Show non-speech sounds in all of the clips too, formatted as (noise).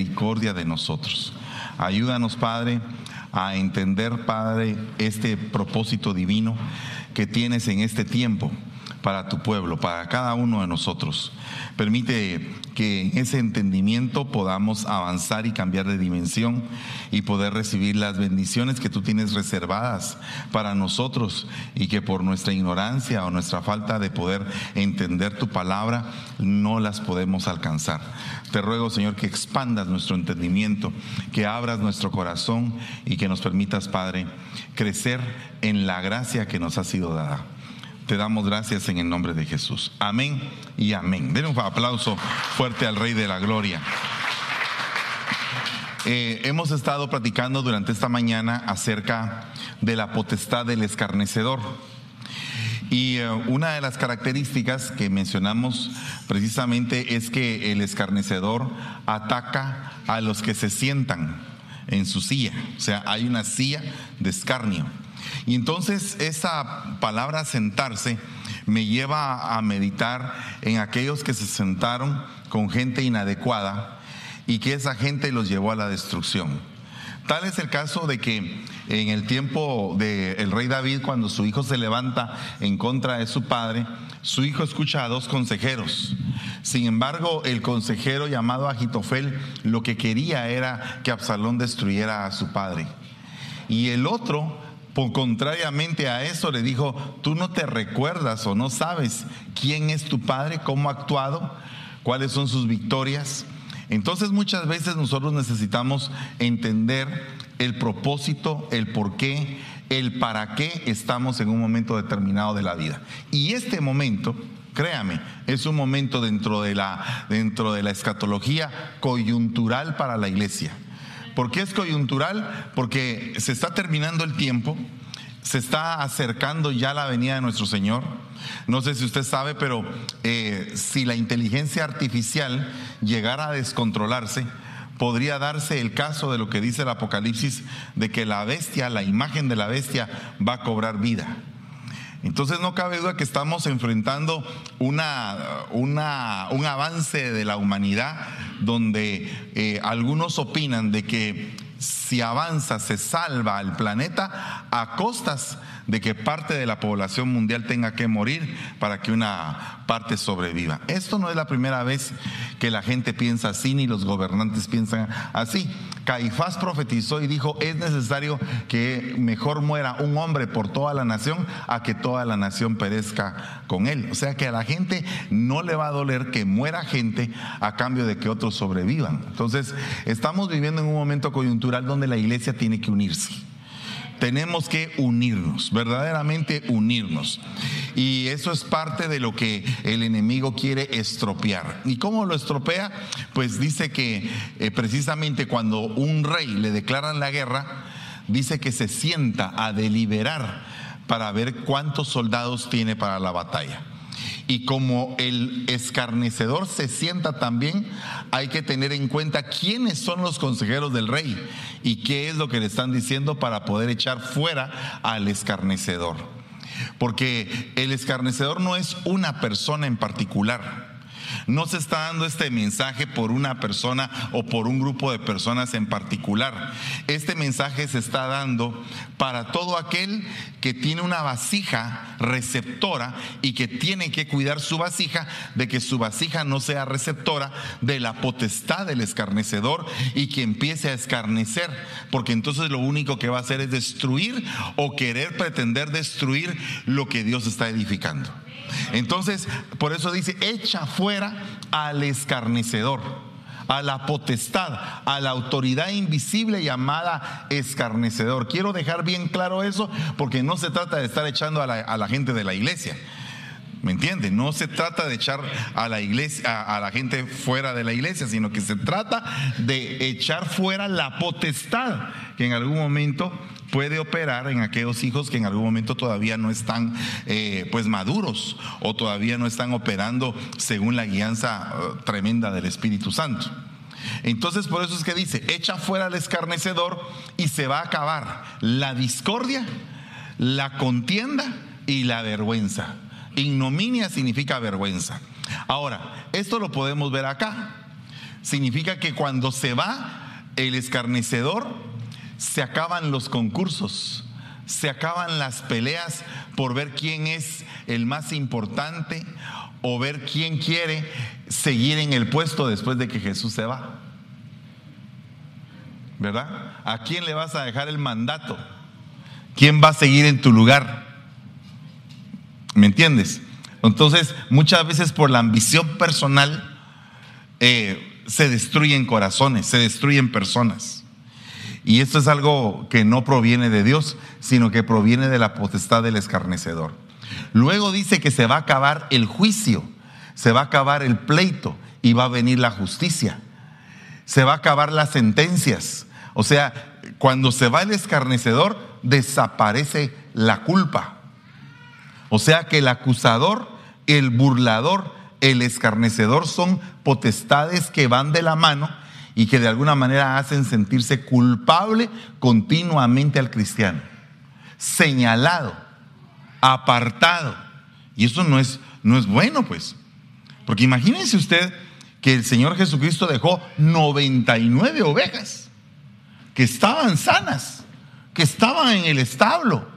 misericordia de nosotros. Ayúdanos, Padre, a entender, Padre, este propósito divino que tienes en este tiempo para tu pueblo, para cada uno de nosotros. Permite que en ese entendimiento podamos avanzar y cambiar de dimensión y poder recibir las bendiciones que tú tienes reservadas para nosotros y que por nuestra ignorancia o nuestra falta de poder entender tu palabra no las podemos alcanzar. Te ruego, Señor, que expandas nuestro entendimiento, que abras nuestro corazón y que nos permitas, Padre, crecer en la gracia que nos ha sido dada. Te damos gracias en el nombre de Jesús. Amén y amén. Den un aplauso fuerte al Rey de la Gloria. Eh, hemos estado platicando durante esta mañana acerca de la potestad del escarnecedor. Y eh, una de las características que mencionamos precisamente es que el escarnecedor ataca a los que se sientan en su silla. O sea, hay una silla de escarnio. Y entonces esa palabra sentarse me lleva a meditar en aquellos que se sentaron con gente inadecuada y que esa gente los llevó a la destrucción. Tal es el caso de que en el tiempo del rey David, cuando su hijo se levanta en contra de su padre, su hijo escucha a dos consejeros. Sin embargo, el consejero llamado Agitofel lo que quería era que Absalón destruyera a su padre. Y el otro contrariamente a eso, le dijo, tú no te recuerdas o no sabes quién es tu padre, cómo ha actuado, cuáles son sus victorias. Entonces muchas veces nosotros necesitamos entender el propósito, el por qué, el para qué estamos en un momento determinado de la vida. Y este momento, créame, es un momento dentro de la, dentro de la escatología coyuntural para la iglesia. ¿Por qué es coyuntural? Porque se está terminando el tiempo, se está acercando ya la venida de nuestro Señor. No sé si usted sabe, pero eh, si la inteligencia artificial llegara a descontrolarse, podría darse el caso de lo que dice el Apocalipsis, de que la bestia, la imagen de la bestia, va a cobrar vida. Entonces no cabe duda que estamos enfrentando una, una, un avance de la humanidad donde eh, algunos opinan de que si avanza, se salva al planeta a costas de que parte de la población mundial tenga que morir para que una parte sobreviva. Esto no es la primera vez que la gente piensa así ni los gobernantes piensan así. Caifás profetizó y dijo, es necesario que mejor muera un hombre por toda la nación a que toda la nación perezca con él. O sea que a la gente no le va a doler que muera gente a cambio de que otros sobrevivan. Entonces, estamos viviendo en un momento coyuntural donde la iglesia tiene que unirse tenemos que unirnos, verdaderamente unirnos. Y eso es parte de lo que el enemigo quiere estropear. ¿Y cómo lo estropea? Pues dice que eh, precisamente cuando un rey le declaran la guerra, dice que se sienta a deliberar para ver cuántos soldados tiene para la batalla. Y como el escarnecedor se sienta también, hay que tener en cuenta quiénes son los consejeros del rey y qué es lo que le están diciendo para poder echar fuera al escarnecedor. Porque el escarnecedor no es una persona en particular. No se está dando este mensaje por una persona o por un grupo de personas en particular. Este mensaje se está dando para todo aquel que tiene una vasija receptora y que tiene que cuidar su vasija de que su vasija no sea receptora de la potestad del escarnecedor y que empiece a escarnecer, porque entonces lo único que va a hacer es destruir o querer pretender destruir lo que Dios está edificando. Entonces, por eso dice, echa fuera al escarnecedor, a la potestad, a la autoridad invisible llamada escarnecedor. Quiero dejar bien claro eso porque no se trata de estar echando a la, gente de la iglesia. ¿Me entiende? No se trata de echar a la iglesia, a, la gente fuera de la iglesia, sino que se trata de echar fuera la potestad que en algún momento puede operar en aquellos hijos que en algún momento todavía no están eh, pues maduros o todavía no están operando según la guianza eh, tremenda del Espíritu Santo. Entonces por eso es que dice, echa fuera al escarnecedor y se va a acabar la discordia, la contienda y la vergüenza. Ignominia significa vergüenza. Ahora, esto lo podemos ver acá. significa que cuando se va el escarnecedor, se acaban los concursos, se acaban las peleas por ver quién es el más importante o ver quién quiere seguir en el puesto después de que Jesús se va. ¿Verdad? ¿A quién le vas a dejar el mandato? ¿Quién va a seguir en tu lugar? ¿Me entiendes? Entonces, muchas veces por la ambición personal eh, se destruyen corazones, se destruyen personas. Y esto es algo que no proviene de Dios, sino que proviene de la potestad del escarnecedor. Luego dice que se va a acabar el juicio, se va a acabar el pleito y va a venir la justicia. Se va a acabar las sentencias. O sea, cuando se va el escarnecedor, desaparece la culpa. O sea que el acusador, el burlador, el escarnecedor son potestades que van de la mano y que de alguna manera hacen sentirse culpable continuamente al cristiano, señalado, apartado. Y eso no es, no es bueno, pues. Porque imagínense usted que el Señor Jesucristo dejó 99 ovejas que estaban sanas, que estaban en el establo,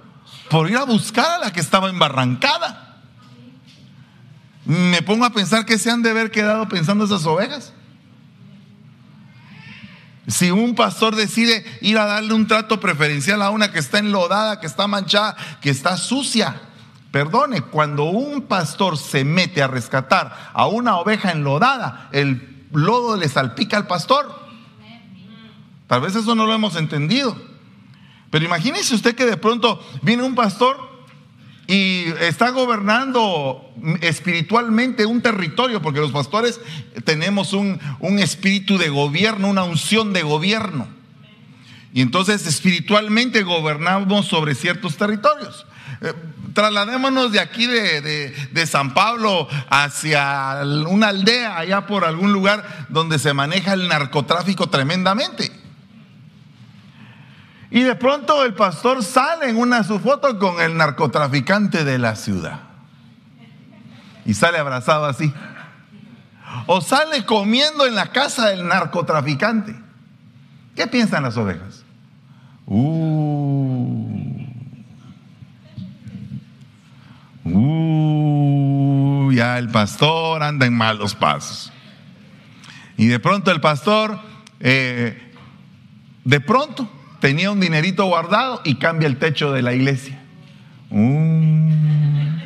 por ir a buscar a la que estaba embarrancada. Me pongo a pensar que se han de haber quedado pensando esas ovejas. Si un pastor decide ir a darle un trato preferencial a una que está enlodada, que está manchada, que está sucia, perdone, cuando un pastor se mete a rescatar a una oveja enlodada, el lodo le salpica al pastor. Tal vez eso no lo hemos entendido. Pero imagínese usted que de pronto viene un pastor y está gobernando espiritualmente un territorio, porque los pastores tenemos un, un, espíritu de gobierno, una unción de gobierno. Y entonces espiritualmente gobernamos sobre ciertos territorios. Eh, trasladémonos de aquí de, de, de, San Pablo hacia una aldea, allá por algún lugar donde se maneja el narcotráfico tremendamente. Y de pronto el pastor sale en una su foto con el narcotraficante de la ciudad. Y sale abrazado así. O sale comiendo en la casa del narcotraficante. ¿Qué piensan las ovejas? Uh, uh, ya el pastor anda en malos pasos. Y de pronto el pastor, eh, de pronto, tenía un dinerito guardado y cambia el techo de la iglesia. Mm.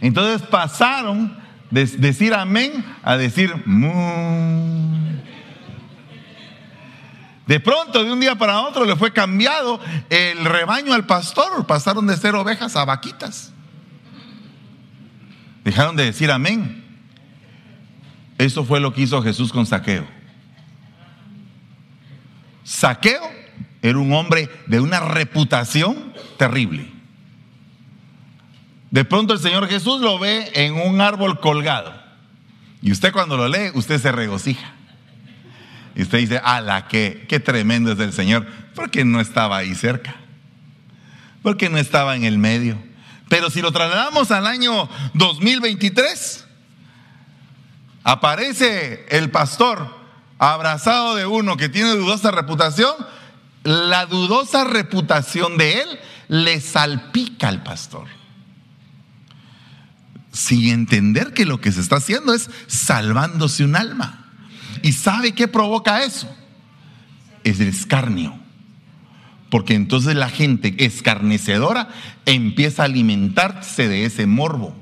Entonces pasaron de decir amén a decir mm. De pronto, de un día para otro, le fue cambiado el rebaño al pastor. Pasaron de ser ovejas a vaquitas. Dejaron de decir amén. Eso fue lo que hizo Jesús con Saqueo. Saqueo era un hombre de una reputación terrible. De pronto el Señor Jesús lo ve en un árbol colgado. Y usted cuando lo lee, usted se regocija. Y usted dice, ala, qué, qué tremendo es el Señor. Porque no estaba ahí cerca. Porque no estaba en el medio. Pero si lo trasladamos al año 2023, aparece el pastor abrazado de uno que tiene dudosa reputación, la dudosa reputación de él le salpica al pastor. Sin entender que lo que se está haciendo es salvándose un alma. ¿Y sabe qué provoca eso? Es el escarnio. Porque entonces la gente escarnecedora empieza a alimentarse de ese morbo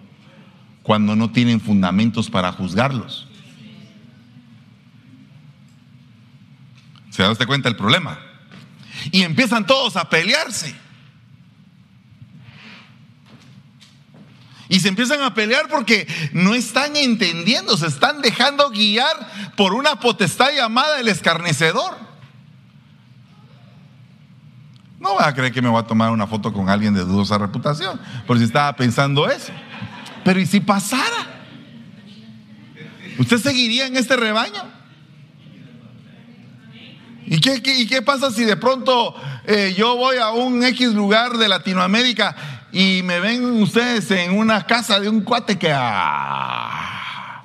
cuando no tienen fundamentos para juzgarlos. ¿Se da usted cuenta el problema? Y empiezan todos a pelearse. Y se empiezan a pelear porque no están entendiendo, se están dejando guiar por una potestad llamada el escarnecedor. No va a creer que me voy a tomar una foto con alguien de dudosa reputación, por si estaba pensando eso. Pero ¿y si pasara? ¿Usted seguiría en este rebaño? ¿Y qué, pasa si de pronto eh, yo voy a un X lugar de Latinoamérica y me ven ustedes en una casa de un cuate que... Ah.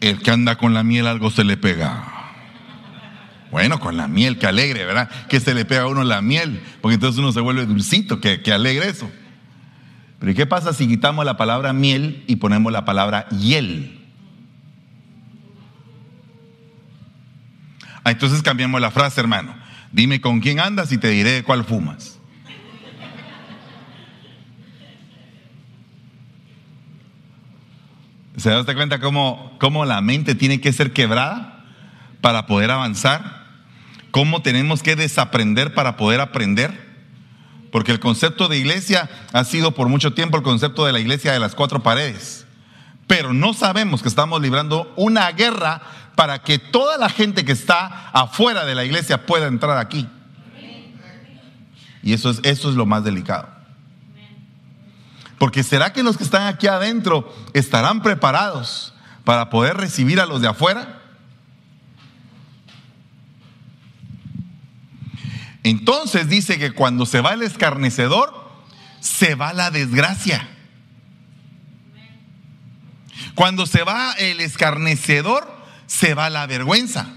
El que anda con la miel algo se le pega. Bueno, con la miel, que alegre, ¿verdad? Que se le pega a uno la miel, porque entonces uno se vuelve dulcito, que, que alegre eso. Pero ¿y qué pasa si quitamos la palabra miel y ponemos la palabra hiel? Entonces cambiamos la frase, hermano. Dime con quién andas y te diré cuál fumas. ¿Se da cuenta cómo, cómo la mente tiene que ser quebrada para poder avanzar? ¿Cómo tenemos que desaprender para poder aprender? Porque el concepto de iglesia ha sido por mucho tiempo el concepto de la iglesia de las cuatro paredes. Pero no sabemos que estamos librando una guerra para que toda la gente que está afuera de la iglesia pueda entrar aquí. Y eso es, eso es lo más delicado. Porque ¿será que los que están aquí adentro estarán preparados para poder recibir a los de afuera? Entonces dice que cuando se va el escarnecedor, se va la desgracia. Cuando se va el escarnecedor, se va la vergüenza.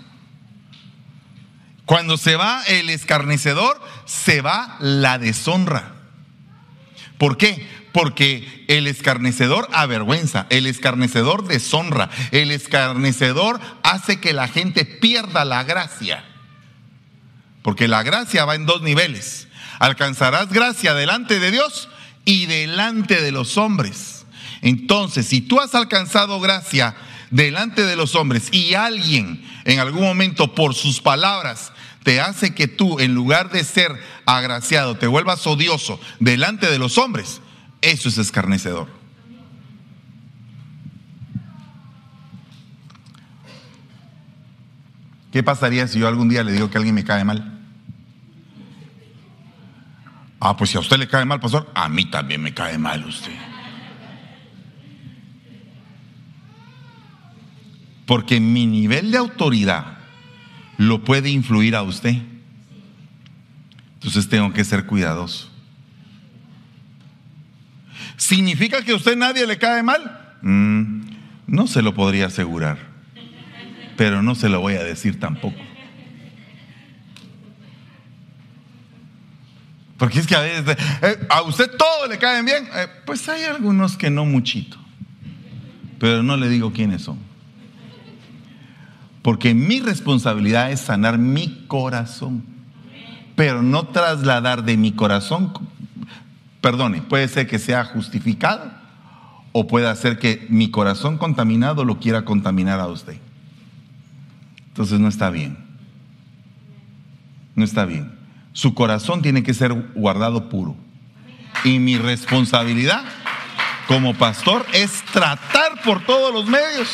Cuando se va el escarnecedor, se va la deshonra. ¿Por qué? Porque el escarnecedor avergüenza, el escarnecedor deshonra, el escarnecedor hace que la gente pierda la gracia. Porque la gracia va en dos niveles. Alcanzarás gracia delante de Dios y delante de los hombres. Entonces, si tú has alcanzado gracia delante de los hombres y alguien en algún momento por sus palabras te hace que tú, en lugar de ser agraciado, te vuelvas odioso delante de los hombres, eso es escarnecedor. ¿Qué pasaría si yo algún día le digo que alguien me cae mal? Ah, pues si a usted le cae mal, pastor, a mí también me cae mal usted. Porque mi nivel de autoridad lo puede influir a usted. Entonces tengo que ser cuidadoso. ¿Significa que a usted nadie le cae mal? Mm, no se lo podría asegurar, pero no se lo voy a decir tampoco. Porque es que a veces, eh, a usted todo le caen bien. Eh, pues hay algunos que no muchito, pero no le digo quiénes son. Porque mi responsabilidad es sanar mi corazón, pero no trasladar de mi corazón, perdone, puede ser que sea justificado o puede ser que mi corazón contaminado lo quiera contaminar a usted. Entonces no está bien. No está bien. Su corazón tiene que ser guardado puro. Y mi responsabilidad como pastor es tratar por todos los medios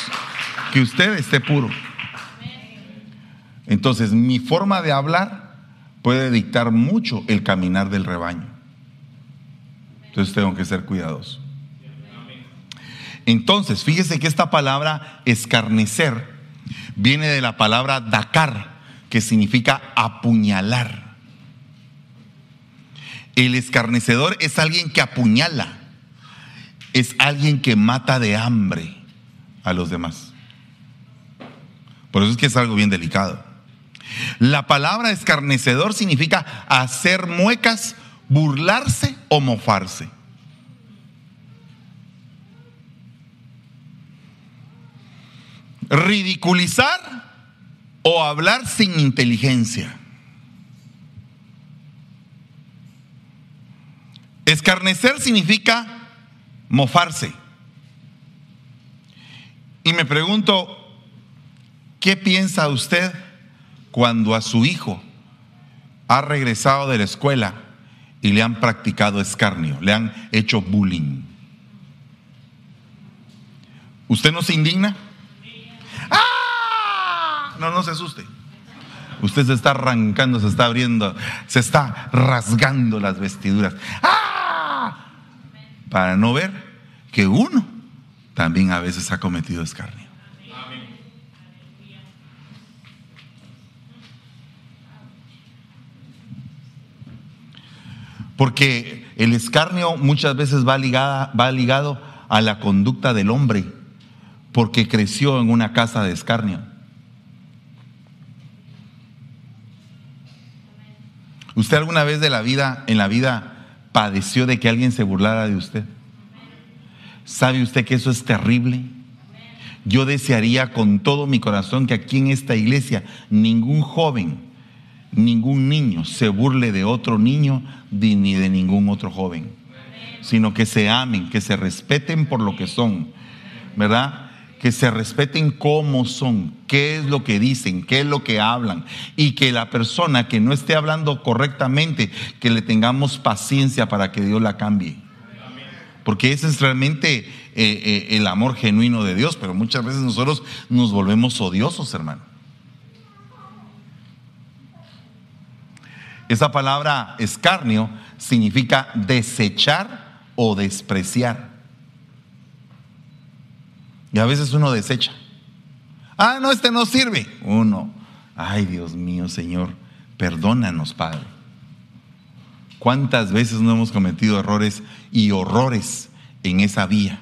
que usted esté puro. Entonces, mi forma de hablar puede dictar mucho el caminar del rebaño. Entonces, tengo que ser cuidadoso. Entonces, fíjese que esta palabra escarnecer viene de la palabra dacar, que significa apuñalar. El escarnecedor es alguien que apuñala, es alguien que mata de hambre a los demás. Por eso es que es algo bien delicado. La palabra escarnecedor significa hacer muecas, burlarse o mofarse. Ridiculizar o hablar sin inteligencia. Escarnecer significa mofarse. Y me pregunto, ¿qué piensa usted cuando a su hijo ha regresado de la escuela y le han practicado escarnio, le han hecho bullying. ¿Usted no se indigna? ¡Ah! No, no se asuste. Usted se está arrancando, se está abriendo, se está rasgando las vestiduras. ¡Ah! Para no ver que uno también a veces ha cometido escarnio. Porque el escarnio muchas veces va, ligada, va ligado a la conducta del hombre porque creció en una casa de escarnio. ¿Usted alguna vez de la vida, en la vida, padeció de que alguien se burlara de usted? ¿Sabe usted que eso es terrible? Yo desearía con todo mi corazón que aquí en esta iglesia ningún joven, ningún niño se burle de otro niño ni de ningún otro joven, sino que se amen, que se respeten por lo que son, ¿verdad? que se respeten cómo son, qué es lo que dicen, qué es lo que hablan, y que la persona que no esté hablando correctamente, que le tengamos paciencia para que Dios la cambie. Porque ese es realmente eh, eh, el amor genuino de Dios, pero muchas veces nosotros nos volvemos odiosos, hermano. Esa palabra escarnio significa desechar o despreciar. Y a veces uno desecha. Ah, no, este no sirve. Uno, ay Dios mío, Señor, perdónanos, Padre. ¿Cuántas veces no hemos cometido errores y horrores en esa vía?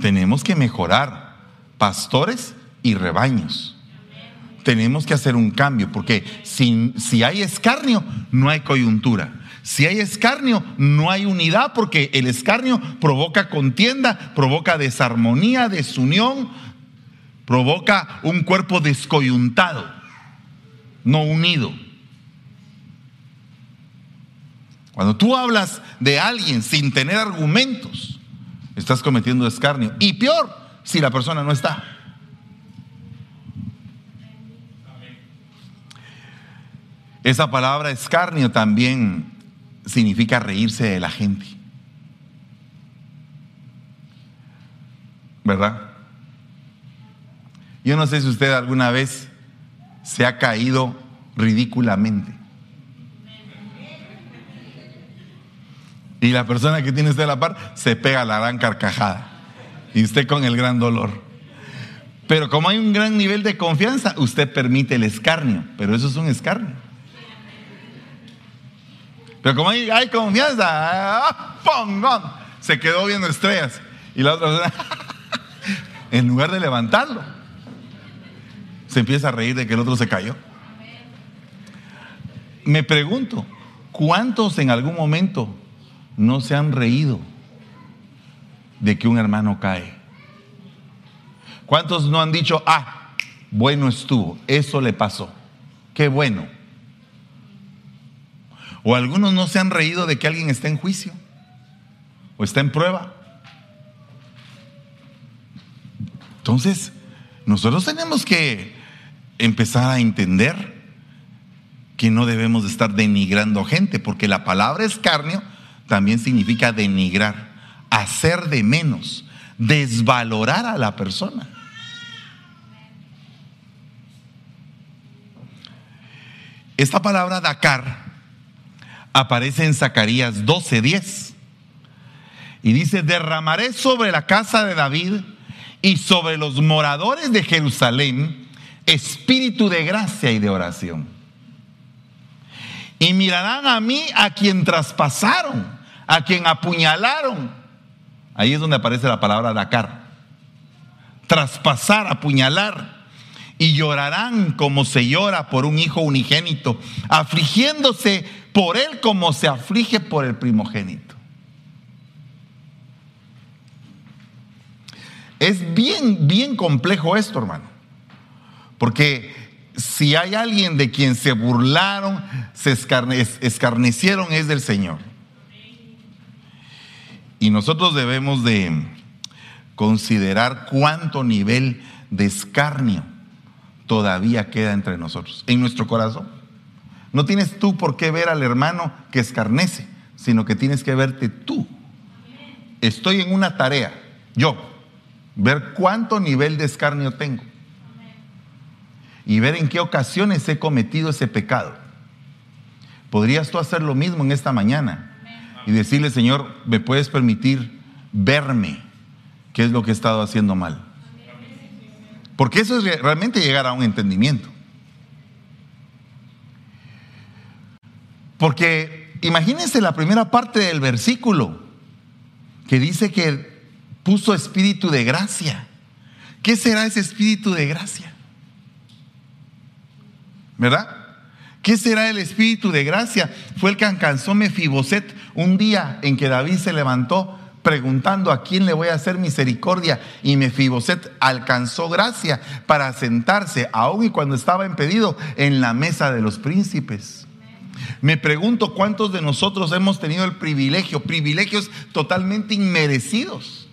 Tenemos que mejorar pastores y rebaños. Tenemos que hacer un cambio, porque si, si hay escarnio, no hay coyuntura. Si hay escarnio, no hay unidad porque el escarnio provoca contienda, provoca desarmonía, desunión, provoca un cuerpo descoyuntado, no unido. Cuando tú hablas de alguien sin tener argumentos, estás cometiendo escarnio. Y peor, si la persona no está. Esa palabra escarnio también significa reírse de la gente. ¿Verdad? Yo no sé si usted alguna vez se ha caído ridículamente. Y la persona que tiene usted a la par se pega la gran carcajada. Y usted con el gran dolor. Pero como hay un gran nivel de confianza, usted permite el escarnio. Pero eso es un escarnio. Pero como hay, confianza, ah, se quedó viendo estrellas. Y la otra (laughs) en lugar de levantarlo, se empieza a reír de que el otro se cayó. Me pregunto, ¿cuántos en algún momento no se han reído de que un hermano cae? ¿Cuántos no han dicho, ah, bueno estuvo, eso le pasó, qué bueno? O algunos no se han reído de que alguien está en juicio o está en prueba. Entonces, nosotros tenemos que empezar a entender que no debemos de estar denigrando gente, porque la palabra escarnio también significa denigrar, hacer de menos, desvalorar a la persona. Esta palabra Dakar aparece en Zacarías 12:10. Y dice, derramaré sobre la casa de David y sobre los moradores de Jerusalén espíritu de gracia y de oración. Y mirarán a mí a quien traspasaron, a quien apuñalaron. Ahí es donde aparece la palabra Dakar. Traspasar, apuñalar. Y llorarán como se llora por un hijo unigénito, afligiéndose por él como se aflige por el primogénito. Es bien, bien complejo esto, hermano. Porque si hay alguien de quien se burlaron, se escarnecieron, es del Señor. Y nosotros debemos de considerar cuánto nivel de escarnio todavía queda entre nosotros, en nuestro corazón. No tienes tú por qué ver al hermano que escarnece, sino que tienes que verte tú. Estoy en una tarea, yo, ver cuánto nivel de escarnio tengo y ver en qué ocasiones he cometido ese pecado. Podrías tú hacer lo mismo en esta mañana y decirle, Señor, ¿me puedes permitir verme qué es lo que he estado haciendo mal? Porque eso es realmente llegar a un entendimiento. Porque imagínense la primera parte del versículo que dice que puso espíritu de gracia. ¿Qué será ese espíritu de gracia? ¿Verdad? ¿Qué será el espíritu de gracia? Fue el que alcanzó Mefiboset un día en que David se levantó preguntando a quién le voy a hacer misericordia y Mefiboset alcanzó gracia para sentarse, aún y cuando estaba impedido, en la mesa de los príncipes. Me pregunto cuántos de nosotros hemos tenido el privilegio, privilegios totalmente inmerecidos.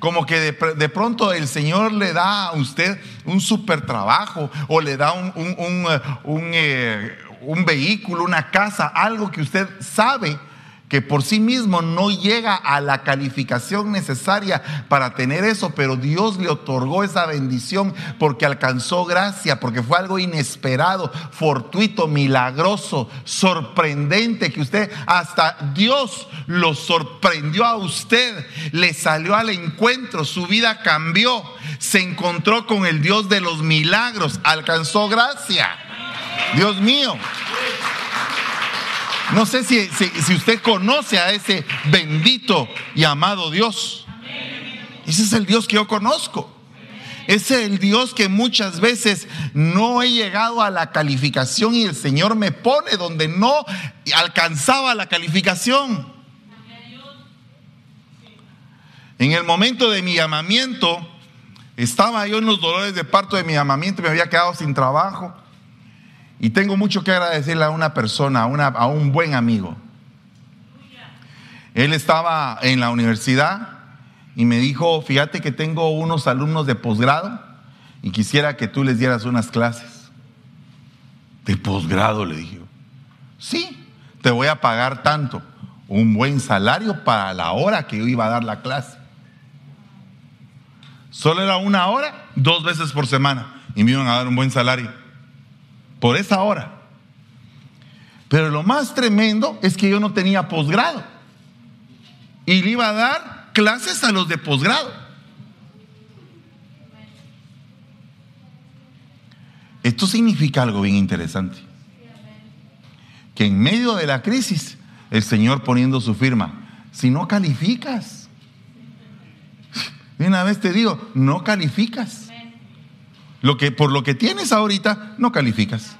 Como que de, pronto el Señor le da a usted un super trabajo o le da un, un, un, eh, un vehículo, una casa, algo que usted sabe que por sí mismo no llega a la calificación necesaria para tener eso, pero Dios le otorgó esa bendición porque alcanzó gracia, porque fue algo inesperado, fortuito, milagroso, sorprendente, que usted, hasta Dios lo sorprendió a usted, le salió al encuentro, su vida cambió, se encontró con el Dios de los milagros, alcanzó gracia. Dios mío. No sé si, si, usted conoce a ese bendito y amado Dios. Ese es el Dios que yo conozco. Ese es el Dios que muchas veces no he llegado a la calificación y el Señor me pone donde no alcanzaba la calificación. En el momento de mi llamamiento, estaba yo en los dolores de parto de mi llamamiento, me había quedado sin trabajo. Y tengo mucho que agradecerle a una persona, a, un buen amigo. Él estaba en la universidad y me dijo, fíjate que tengo unos alumnos de posgrado y quisiera que tú les dieras unas clases. De posgrado, le dije. Sí, te voy a pagar tanto, un buen salario para la hora que yo iba a dar la clase. Solo era una hora, dos veces por semana, y me iban a dar un buen salario por esa hora. Pero lo más tremendo es que yo no tenía posgrado. Y le iba a dar clases a los de posgrado. Esto significa algo bien interesante. Que en medio de la crisis, el Señor poniendo su firma, si no calificas, (laughs) una vez te digo, no calificas. Lo que, por lo que tienes ahorita, no calificas.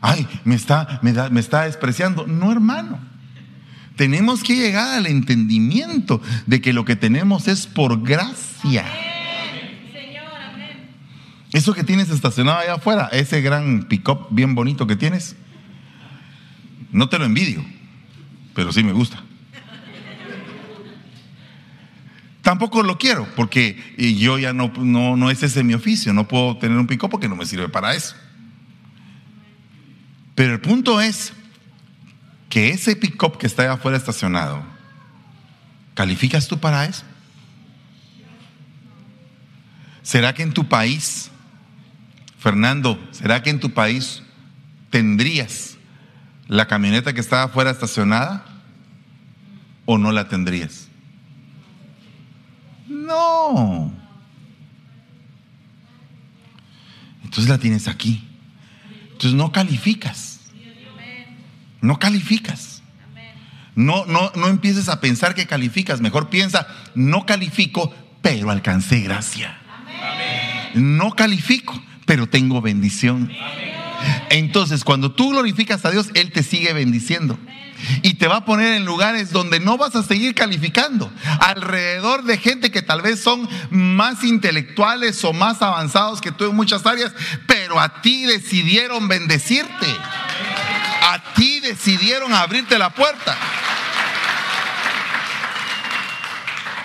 Ay, me está, me, me está despreciando. No, hermano. Tenemos que llegar al entendimiento de que lo que tenemos es por gracia. Eso que tienes estacionado allá afuera, ese gran pick-up bien bonito que tienes, no te lo envidio, pero sí me gusta. Tampoco lo quiero, porque yo ya no, no, no es ese mi oficio, no puedo tener un pico porque no me sirve para eso. Pero el punto es que ese pick-up que está allá afuera estacionado, ¿calificas tú para eso? ¿Será que en tu país, Fernando, será que en tu país tendrías la camioneta que está afuera estacionada o no la tendrías? No. Entonces la tienes aquí. Entonces no calificas. No calificas. No, no, no empieces a pensar que calificas. Mejor piensa, no califico, pero alcancé gracia. No califico, pero tengo bendición. Entonces, cuando tú glorificas a Dios, Él te sigue bendiciendo y te va a poner en lugares donde no vas a seguir calificando, alrededor de gente que tal vez son más intelectuales o más avanzados que tú en muchas áreas, pero a ti decidieron bendecirte, a ti decidieron abrirte la puerta.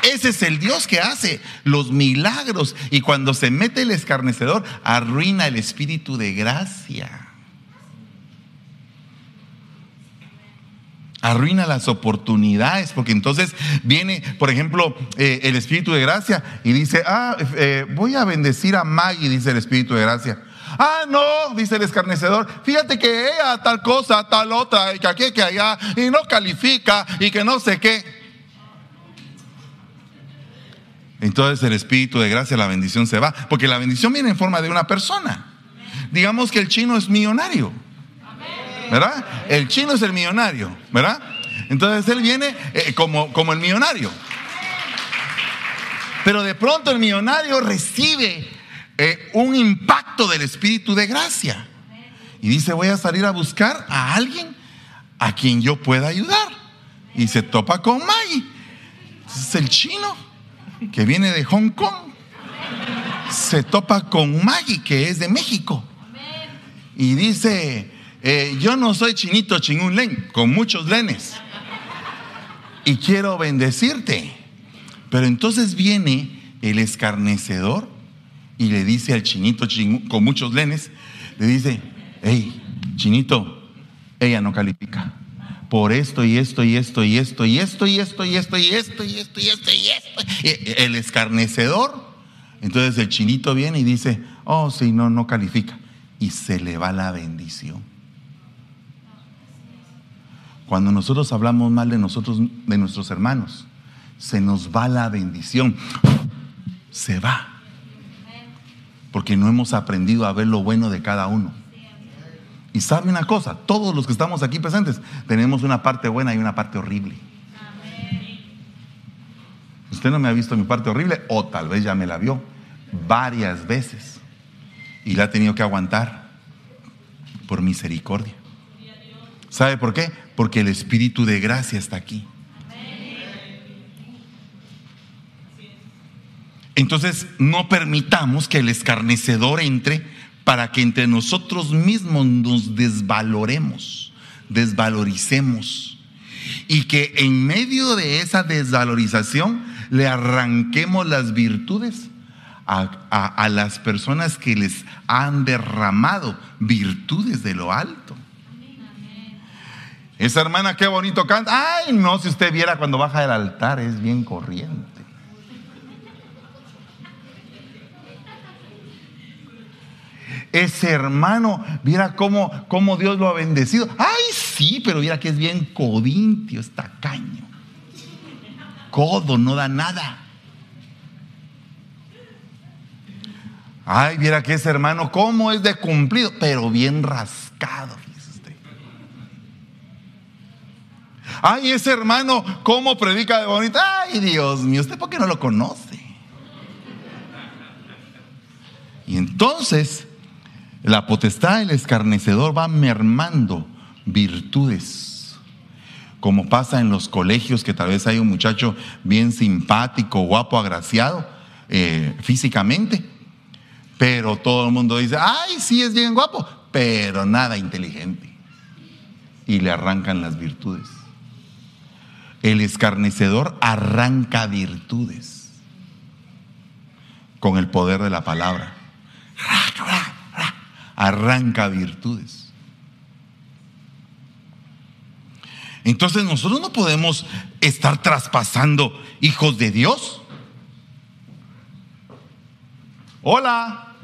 Ese es el Dios que hace los milagros y cuando se mete el escarnecedor arruina el espíritu de gracia. Arruina las oportunidades, porque entonces viene, por ejemplo, eh, el Espíritu de Gracia y dice, ah, eh, voy a bendecir a Maggie, dice el Espíritu de Gracia. Ah, no, dice el escarnecedor, fíjate que ella tal cosa, tal otra, y que aquí, que allá, y no califica, y que no sé qué. Entonces el Espíritu de Gracia, la bendición se va, porque la bendición viene en forma de una persona. Digamos que el chino es millonario. ¿Verdad? El chino es el millonario, ¿verdad? Entonces él viene eh, como, como el millonario. Pero de pronto el millonario recibe eh, un impacto del Espíritu de gracia. Y dice, voy a salir a buscar a alguien a quien yo pueda ayudar. Y se topa con Maggie. Es el chino que viene de Hong Kong. Se topa con Maggie, que es de México. Y dice, eh, yo no soy chinito chingún len, con muchos lenes. Y quiero bendecirte. Pero entonces viene el escarnecedor y le dice al chinito con muchos lenes, le dice, hey, chinito, ella no califica. Por esto y esto y esto y esto y esto y esto y esto y esto y esto y esto y esto. El escarnecedor. Entonces el chinito viene y dice, oh, sí, no, no califica. Y se le va la bendición. Cuando nosotros hablamos mal de nosotros, de nuestros hermanos, se nos va la bendición. Se va. Porque no hemos aprendido a ver lo bueno de cada uno. Y sabe una cosa, todos los que estamos aquí presentes tenemos una parte buena y una parte horrible. Usted no me ha visto mi parte horrible o tal vez ya me la vio varias veces y la ha tenido que aguantar por misericordia. ¿Sabe por qué? Porque el Espíritu de gracia está aquí. Entonces, no permitamos que el escarnecedor entre para que entre nosotros mismos nos desvaloremos, desvaloricemos. Y que en medio de esa desvalorización le arranquemos las virtudes a, a las personas que les han derramado virtudes de lo alto. Esa hermana, qué bonito canta. Ay, no, si usted viera cuando baja del altar, es bien corriente. Ese hermano, viera cómo, cómo Dios lo ha bendecido. Ay, sí, pero viera que es bien codintio, caño Codo, no da nada. Ay, viera que ese hermano, cómo es de cumplido, pero bien rascado, usted. Ay, ese hermano, cómo predica de bonito. Ay, Dios mío, ¿usted por qué no lo conoce? Y entonces la potestad del escarnecedor va mermando virtudes. Como pasa en los colegios, que tal vez hay un muchacho bien simpático, guapo, agraciado eh, físicamente, pero todo el mundo dice, ay, sí es bien guapo, pero nada inteligente. Y le arrancan las virtudes. El escarnecedor arranca virtudes con el poder de la palabra arranca virtudes. Entonces nosotros no podemos estar traspasando hijos de Dios. Hola.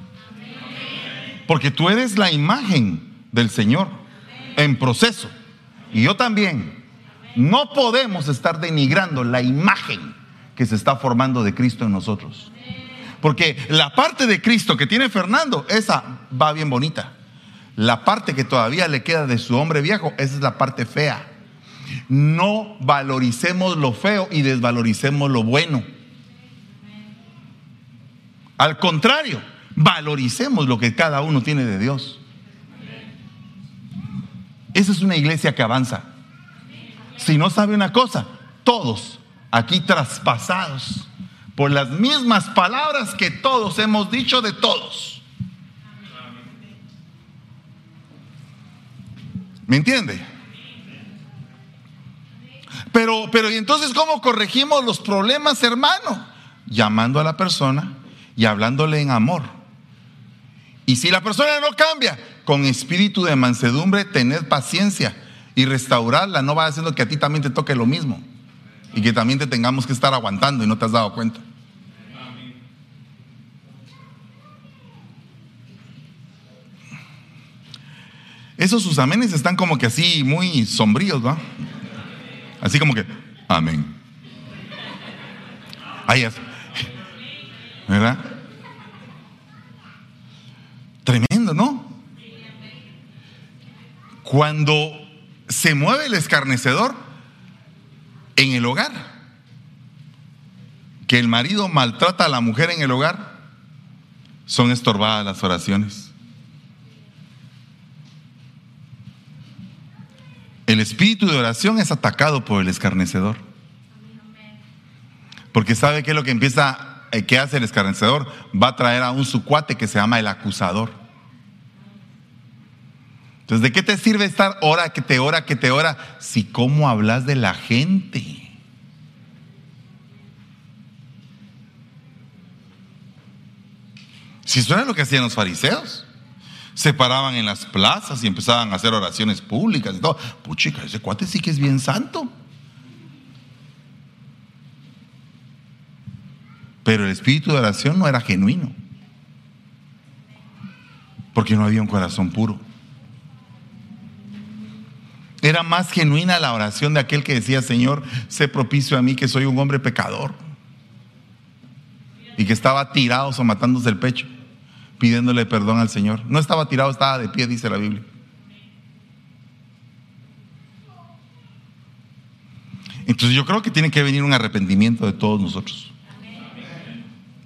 Porque tú eres la imagen del Señor en proceso. Y yo también. No podemos estar denigrando la imagen que se está formando de Cristo en nosotros. Porque la parte de Cristo que tiene Fernando, esa va bien bonita. La parte que todavía le queda de su hombre viejo, esa es la parte fea. No valoricemos lo feo y desvaloricemos lo bueno. Al contrario, valoricemos lo que cada uno tiene de Dios. Esa es una iglesia que avanza. Si no sabe una cosa, todos aquí traspasados por las mismas palabras que todos hemos dicho de todos. ¿Me entiende? Pero, pero, ¿y entonces cómo corregimos los problemas, hermano? Llamando a la persona y hablándole en amor. Y si la persona no cambia, con espíritu de mansedumbre, tener paciencia y restaurarla, no va haciendo que a ti también te toque lo mismo y que también te tengamos que estar aguantando y no te has dado cuenta. Esos sus amenes están como que así muy sombríos, ¿va? Así como que, amén. Ahí es. ¿Verdad? Tremendo, ¿no? Cuando se mueve el escarnecedor, en el hogar. que el marido maltrata a la mujer en el hogar, son estorbadas las oraciones. El espíritu de oración es atacado por el escarnecedor. Porque sabe que lo que empieza, eh, que hace el escarnecedor, va a traer a un su cuate que se llama el acusador. Entonces, ¿de qué te sirve estar hora que te ora, que te ora, si cómo hablas de la gente? Si eso era lo que hacían los fariseos. Se paraban en las plazas y empezaban a hacer oraciones públicas y todo. Puchica, ese cuate sí que es bien santo. Pero el espíritu de oración no era genuino. Porque no había un corazón puro. Era más genuina la oración de aquel que decía, Señor, sé propicio a mí que soy un hombre pecador. Y que estaba tirado o matándose el pecho pidiéndole perdón al Señor. No estaba tirado, estaba de pie, dice la Biblia. Entonces yo creo que tiene que venir un arrepentimiento de todos nosotros.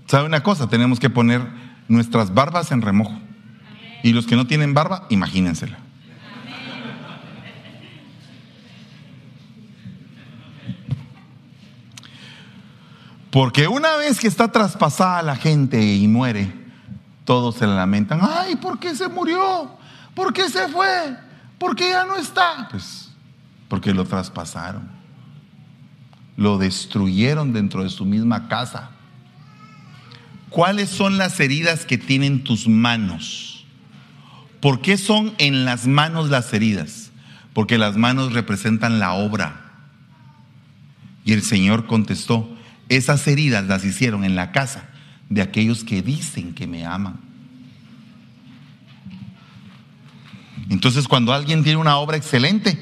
¿Sabe una cosa? Tenemos que poner nuestras barbas en remojo. Y los que no tienen barba, imagínensela. Porque una vez que está traspasada la gente y muere, todos se lamentan, ay, ¿por qué se murió? ¿Por qué se fue? ¿Por qué ya no está? Pues porque lo traspasaron. Lo destruyeron dentro de su misma casa. ¿Cuáles son las heridas que tienen tus manos? ¿Por qué son en las manos las heridas? Porque las manos representan la obra. Y el Señor contestó, esas heridas las hicieron en la casa de aquellos que dicen que me aman. Entonces cuando alguien tiene una obra excelente,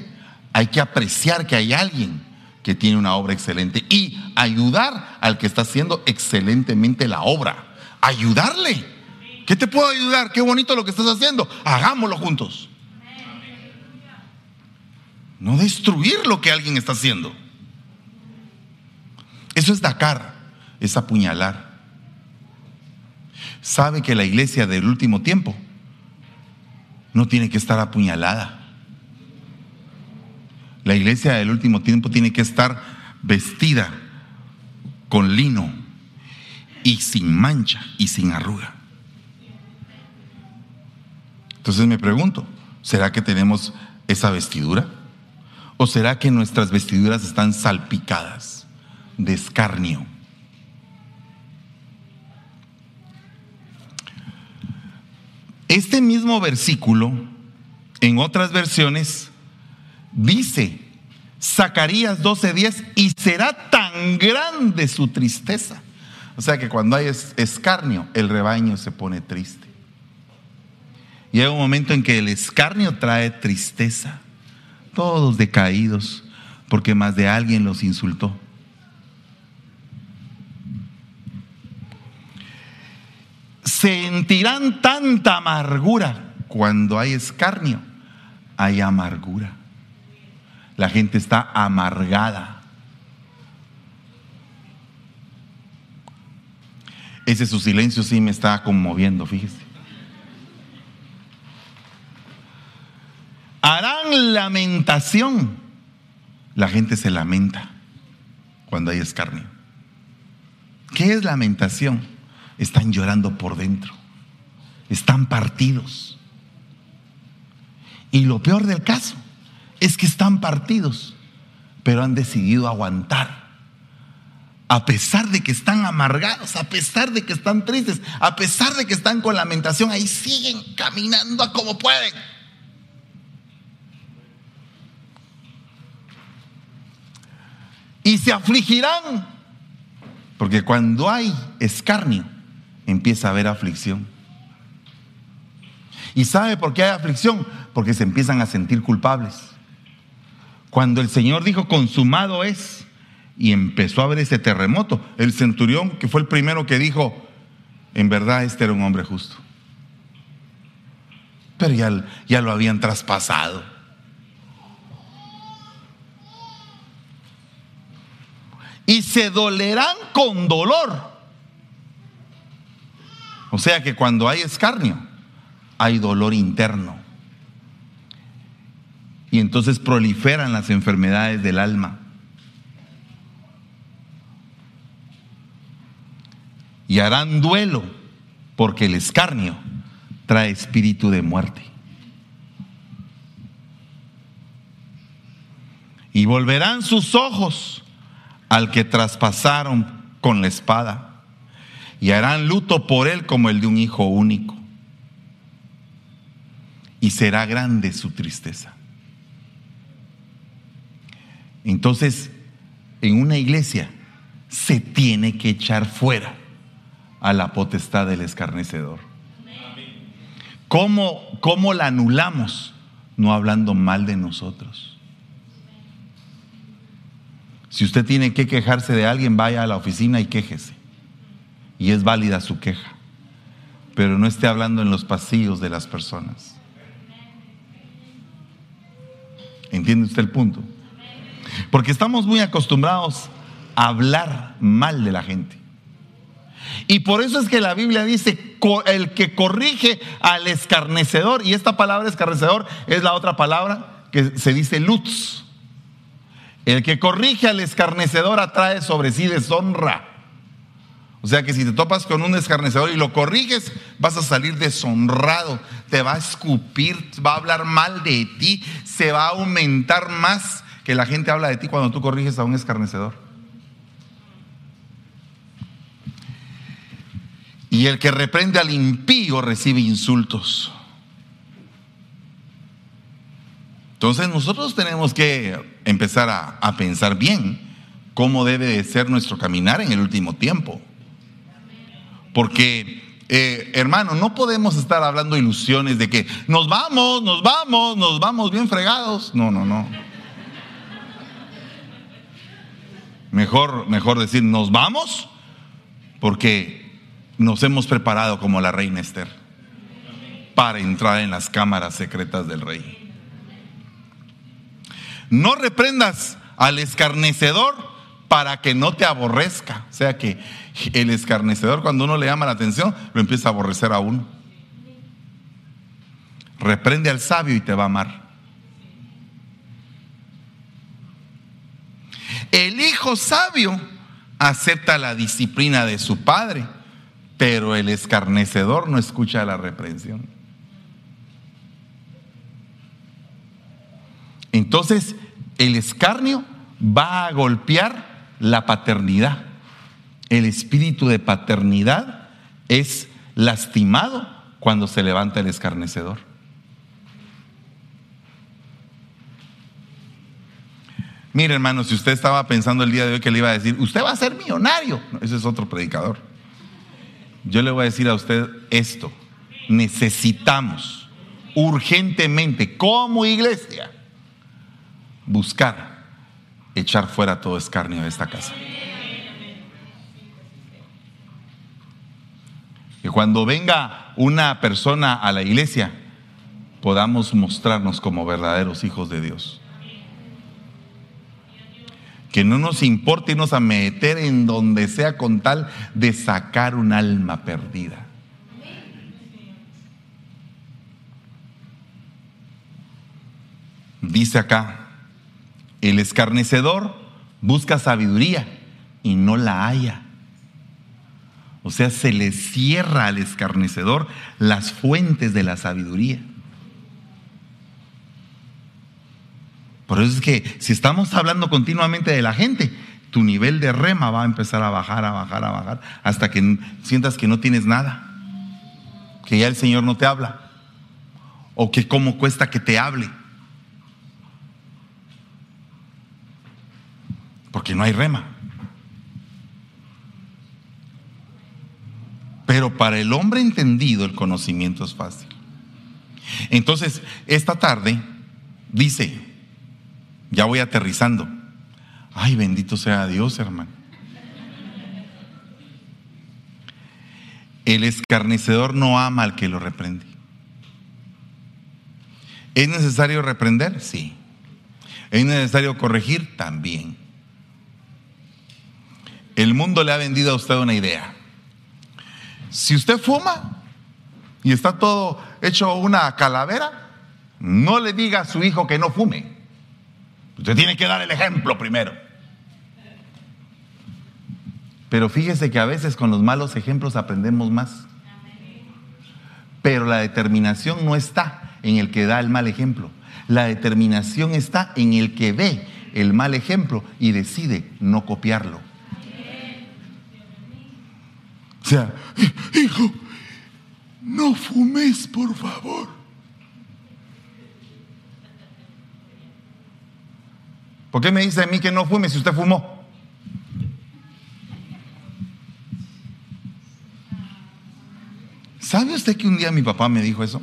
hay que apreciar que hay alguien que tiene una obra excelente y ayudar al que está haciendo excelentemente la obra. Ayudarle. ¿Qué te puedo ayudar? Qué bonito lo que estás haciendo. Hagámoslo juntos. No destruir lo que alguien está haciendo. Eso es Dakar, es apuñalar sabe que la iglesia del último tiempo no tiene que estar apuñalada. La iglesia del último tiempo tiene que estar vestida con lino y sin mancha y sin arruga. Entonces me pregunto, ¿será que tenemos esa vestidura? ¿O será que nuestras vestiduras están salpicadas de escarnio? Este mismo versículo, en otras versiones, dice, Zacarías 12:10, y será tan grande su tristeza. O sea que cuando hay escarnio, el rebaño se pone triste. Y hay un momento en que el escarnio trae tristeza. Todos decaídos, porque más de alguien los insultó. Sentirán tanta amargura. Cuando hay escarnio, hay amargura. La gente está amargada. Ese su silencio sí me está conmoviendo, fíjese. Harán lamentación. La gente se lamenta cuando hay escarnio. ¿Qué es lamentación? Están llorando por dentro, están partidos. Y lo peor del caso es que están partidos, pero han decidido aguantar. A pesar de que están amargados, a pesar de que están tristes, a pesar de que están con lamentación, ahí siguen caminando como pueden. Y se afligirán, porque cuando hay escarnio, empieza a haber aflicción. ¿Y sabe por qué hay aflicción? Porque se empiezan a sentir culpables. Cuando el Señor dijo, consumado es, y empezó a haber ese terremoto, el centurión, que fue el primero que dijo, en verdad este era un hombre justo. Pero ya, ya lo habían traspasado. y se dolerán con dolor. O sea que cuando hay escarnio, hay dolor interno. Y entonces proliferan las enfermedades del alma. Y harán duelo porque el escarnio trae espíritu de muerte. Y volverán sus ojos al que traspasaron con la espada y harán luto por él como el de un hijo único. Y será grande su tristeza. Entonces, en una iglesia se tiene que echar fuera a la potestad del escarnecedor. ¿Cómo, ¿Cómo la anulamos? No hablando mal de nosotros. Si usted tiene que quejarse de alguien, vaya a la oficina y quéjese. Y es válida su queja. Pero no esté hablando en los pasillos de las personas. ¿Entiende usted el punto? Porque estamos muy acostumbrados a hablar mal de la gente. Y por eso es que la Biblia dice, el que corrige al escarnecedor, y esta palabra escarnecedor es la otra palabra que se dice lutz. El que corrige al escarnecedor atrae sobre sí deshonra. O sea que si te topas con un escarnecedor y lo corriges, vas a salir deshonrado, te va a escupir, va a hablar mal de ti, se va a aumentar más que la gente habla de ti cuando tú corriges a un escarnecedor. Y el que reprende al impío recibe insultos. Entonces nosotros tenemos que empezar a, pensar bien cómo debe de ser nuestro caminar en el último tiempo. Porque, eh, hermano, no podemos estar hablando ilusiones de que nos vamos, nos vamos, nos vamos bien fregados. No, no, no. Mejor, mejor decir, nos vamos porque nos hemos preparado como la reina Esther para entrar en las cámaras secretas del rey. No reprendas al escarnecedor para que no te aborrezca. O sea que el escarnecedor cuando uno le llama la atención, lo empieza a aborrecer a uno. Reprende al sabio y te va a amar. El hijo sabio acepta la disciplina de su padre, pero el escarnecedor no escucha la reprensión. Entonces, el escarnio va a golpear la paternidad. El espíritu de paternidad es lastimado cuando se levanta el escarnecedor. Mire, hermano, si usted estaba pensando el día de hoy que le iba a decir, usted va a ser millonario, ese es otro predicador. Yo le voy a decir a usted esto, necesitamos urgentemente como iglesia buscar echar fuera todo escarnio de esta casa. Que cuando venga una persona a la iglesia podamos mostrarnos como verdaderos hijos de Dios. Que no nos importe irnos a meter en donde sea con tal de sacar un alma perdida. Dice acá, el escarnecedor busca sabiduría y no la haya. O sea, se le cierra al escarnecedor las fuentes de la sabiduría. Por eso es que si estamos hablando continuamente de la gente, tu nivel de rema va a empezar a bajar, a bajar, a bajar, hasta que sientas que no tienes nada, que ya el Señor no te habla, o que cómo cuesta que te hable. Porque no hay rema. Pero para el hombre entendido el conocimiento es fácil. Entonces, esta tarde dice, ya voy aterrizando. Ay, bendito sea Dios, hermano. El escarnecedor no ama al que lo reprende. ¿Es necesario reprender? Sí. ¿Es necesario corregir? También. El mundo le ha vendido a usted una idea. Si usted fuma y está todo hecho una calavera, no le diga a su hijo que no fume. Usted tiene que dar el ejemplo primero. Pero fíjese que a veces con los malos ejemplos aprendemos más. Pero la determinación no está en el que da el mal ejemplo. La determinación está en el que ve el mal ejemplo y decide no copiarlo. O sea, hijo, no fumes, por favor. ¿Por qué me dice a mí que no fume si usted fumó? ¿Sabe usted que un día mi papá me dijo eso?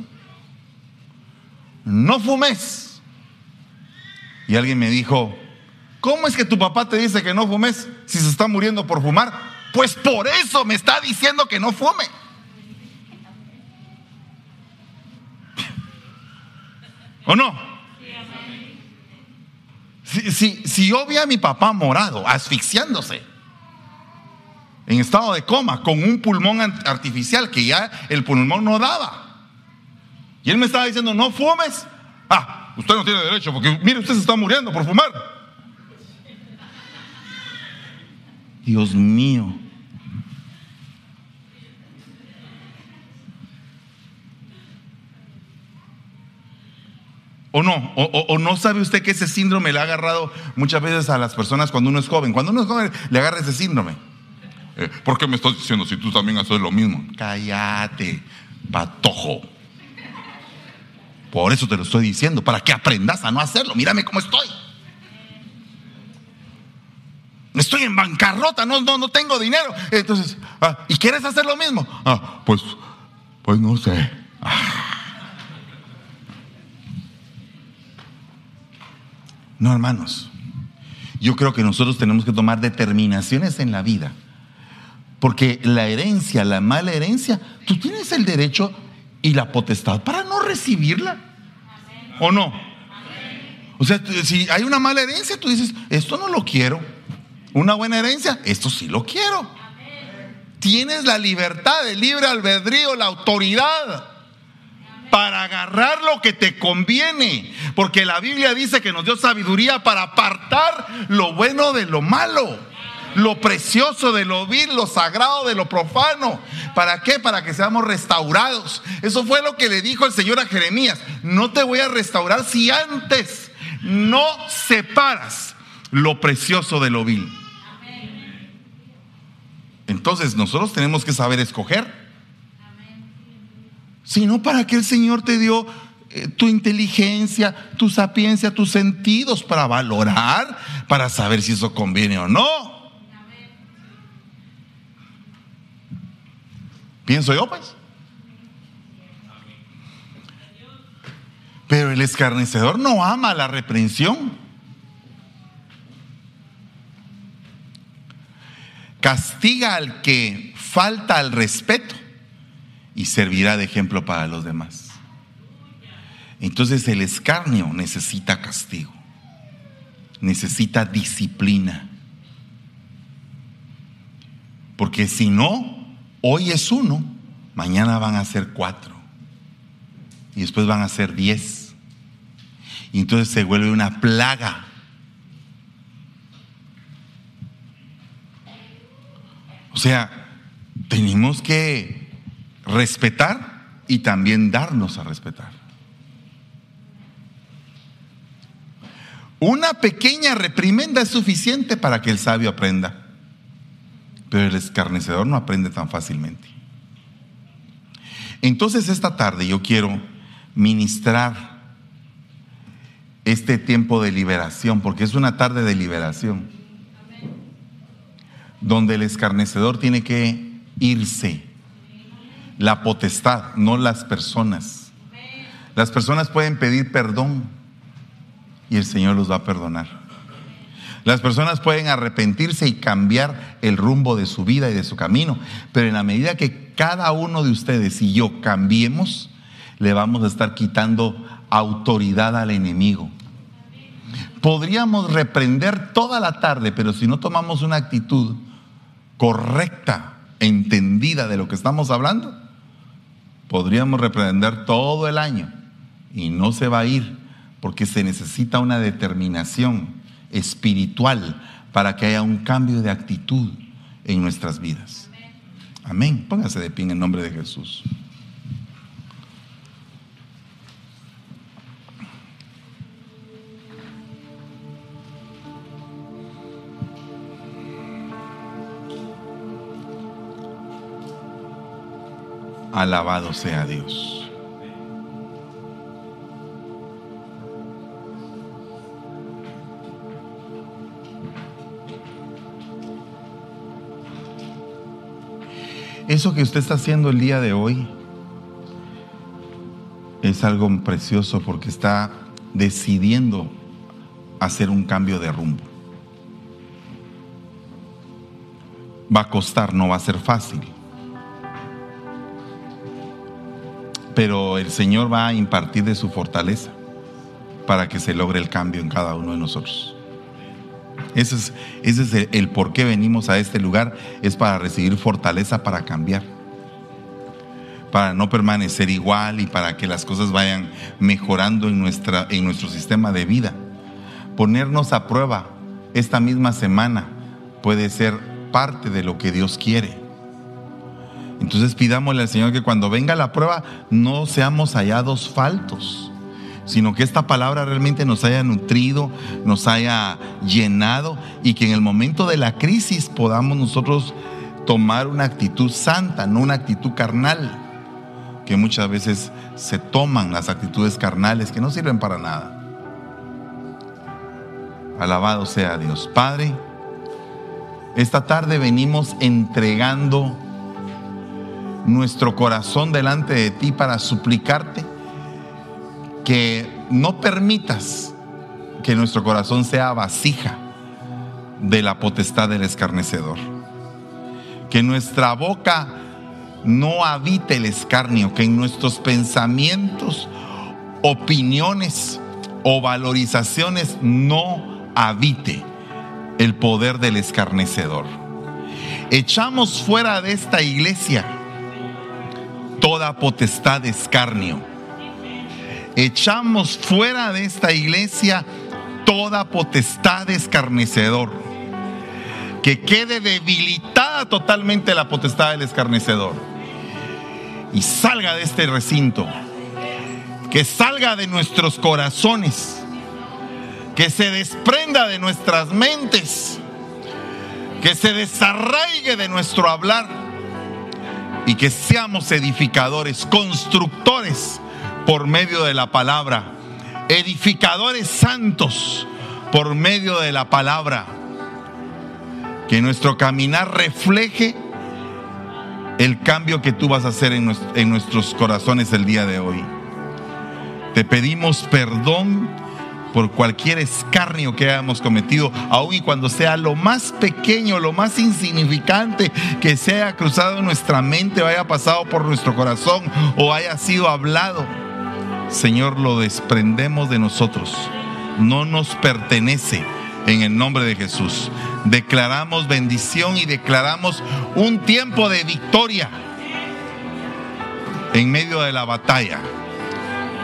No fumes. Y alguien me dijo, ¿cómo es que tu papá te dice que no fumes si se está muriendo por fumar? Pues por eso me está diciendo que no fume. ¿O no? Si, si, yo vi a mi papá morado, asfixiándose, en estado de coma, con un pulmón artificial que ya el pulmón no daba, y él me estaba diciendo, no fumes, ah, usted no tiene derecho, porque mire, usted se está muriendo por fumar. Dios mío. ¿O no? O, no sabe usted que ese síndrome le ha agarrado muchas veces a las personas cuando uno es joven? Cuando uno es joven le agarra ese síndrome. Eh, ¿Por qué me estás diciendo si tú también haces lo mismo? Cállate, patojo. Por eso te lo estoy diciendo, para que aprendas a no hacerlo. Mírame cómo estoy. Estoy en bancarrota, no, no, no tengo dinero. Entonces, ah, ¿y quieres hacer lo mismo? Ah, pues, pues no sé. Ah. No, hermanos. Yo creo que nosotros tenemos que tomar determinaciones en la vida. Porque la herencia, la mala herencia, tú tienes el derecho y la potestad para no recibirla. ¿O no? O sea, si hay una mala herencia, tú dices, esto no lo quiero. Una buena herencia, esto sí lo quiero. Tienes la libertad, el libre albedrío, la autoridad para agarrar lo que te conviene. Porque la Biblia dice que nos dio sabiduría para apartar lo bueno de lo malo. Lo precioso de lo vil, lo sagrado de lo profano. ¿Para qué? Para que seamos restaurados. Eso fue lo que le dijo el Señor a Jeremías. No te voy a restaurar si antes no separas lo precioso de lo vil. Entonces nosotros tenemos que saber escoger sino para que el Señor te dio eh, tu inteligencia, tu sapiencia, tus sentidos para valorar, para saber si eso conviene o no. Pienso yo, pues. Pero el escarnecedor no ama la reprensión. Castiga al que falta al respeto y servirá de ejemplo para los demás. Entonces el escarnio necesita castigo, necesita disciplina. Porque si no, hoy es uno, mañana van a ser cuatro. Y después van a ser diez. Y entonces se vuelve una plaga. O sea, tenemos que respetar y también darnos a respetar. Una pequeña reprimenda es suficiente para que el sabio aprenda, pero el escarnecedor no aprende tan fácilmente. Entonces esta tarde yo quiero ministrar este tiempo de liberación, porque es una tarde de liberación, donde el escarnecedor tiene que irse la potestad, no las personas. Las personas pueden pedir perdón y el Señor los va a perdonar. Las personas pueden arrepentirse y cambiar el rumbo de su vida y de su camino, pero en la medida que cada uno de ustedes y yo cambiemos, le vamos a estar quitando autoridad al enemigo. Podríamos reprender toda la tarde, pero si no tomamos una actitud, correcta, entendida de lo que estamos hablando, podríamos reprender todo el año y no se va a ir porque se necesita una determinación espiritual para que haya un cambio de actitud en nuestras vidas. Amén. Póngase de pie en el nombre de Jesús. Alabado sea Dios. Eso que usted está haciendo el día de hoy es algo precioso porque está decidiendo hacer un cambio de rumbo. Va a costar, no va a ser fácil. Pero el Señor va a impartir de su fortaleza para que se logre el cambio en cada uno de nosotros. Ese es, el, por qué venimos a este lugar, es para recibir fortaleza para cambiar, para no permanecer igual y para que las cosas vayan mejorando en nuestro sistema de vida. Ponernos a prueba esta misma semana puede ser parte de lo que Dios quiere entonces pidámosle al Señor que cuando venga la prueba no seamos hallados faltos, sino que esta palabra realmente nos haya nutrido, nos haya llenado y que en el momento de la crisis podamos nosotros tomar una actitud santa, no una actitud carnal, que muchas veces se toman las actitudes carnales que no sirven para nada. Alabado sea Dios. Padre, esta tarde venimos entregando nuestro corazón delante de ti para suplicarte que no permitas que nuestro corazón sea vasija de la potestad del escarnecedor. Que nuestra boca no habite el escarnio, que en nuestros pensamientos, opiniones o valorizaciones no habite el poder del escarnecedor. Echamos fuera de esta iglesia toda potestad de escarnio. Echamos fuera de esta iglesia toda potestad de escarnecedor. Que quede debilitada totalmente la potestad del escarnecedor. Y salga de este recinto. Que salga de nuestros corazones. Que se desprenda de nuestras mentes. Que se desarraigue de nuestro hablar y que seamos edificadores, constructores por medio de la palabra, edificadores santos por medio de la palabra. Que nuestro caminar refleje el cambio que tú vas a hacer en, nuestros corazones el día de hoy. Te pedimos perdón por cualquier escarnio que hayamos cometido, aun y cuando sea lo más pequeño, lo más insignificante que se haya cruzado en nuestra mente o haya pasado por nuestro corazón o haya sido hablado. Señor, lo desprendemos de nosotros. No nos pertenece en el nombre de Jesús. Declaramos bendición y declaramos un tiempo de victoria en medio de la batalla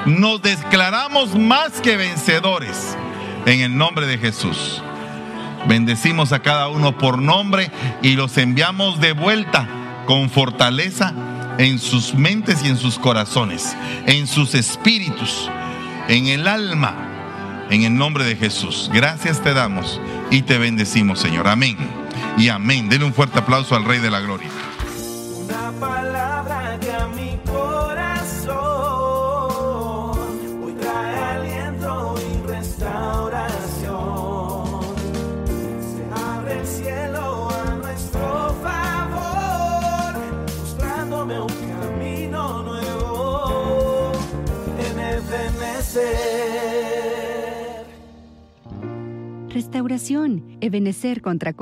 nos declaramos más que vencedores en el nombre de Jesús. Bendecimos a cada uno por nombre y los enviamos de vuelta con fortaleza en sus mentes y en sus corazones, en sus espíritus, en el alma, en el nombre de Jesús. Gracias te damos y te bendecimos, Señor. Amén. Y amén. Denle un fuerte aplauso al Rey de la Gloria. Restauración, Ebenecer contra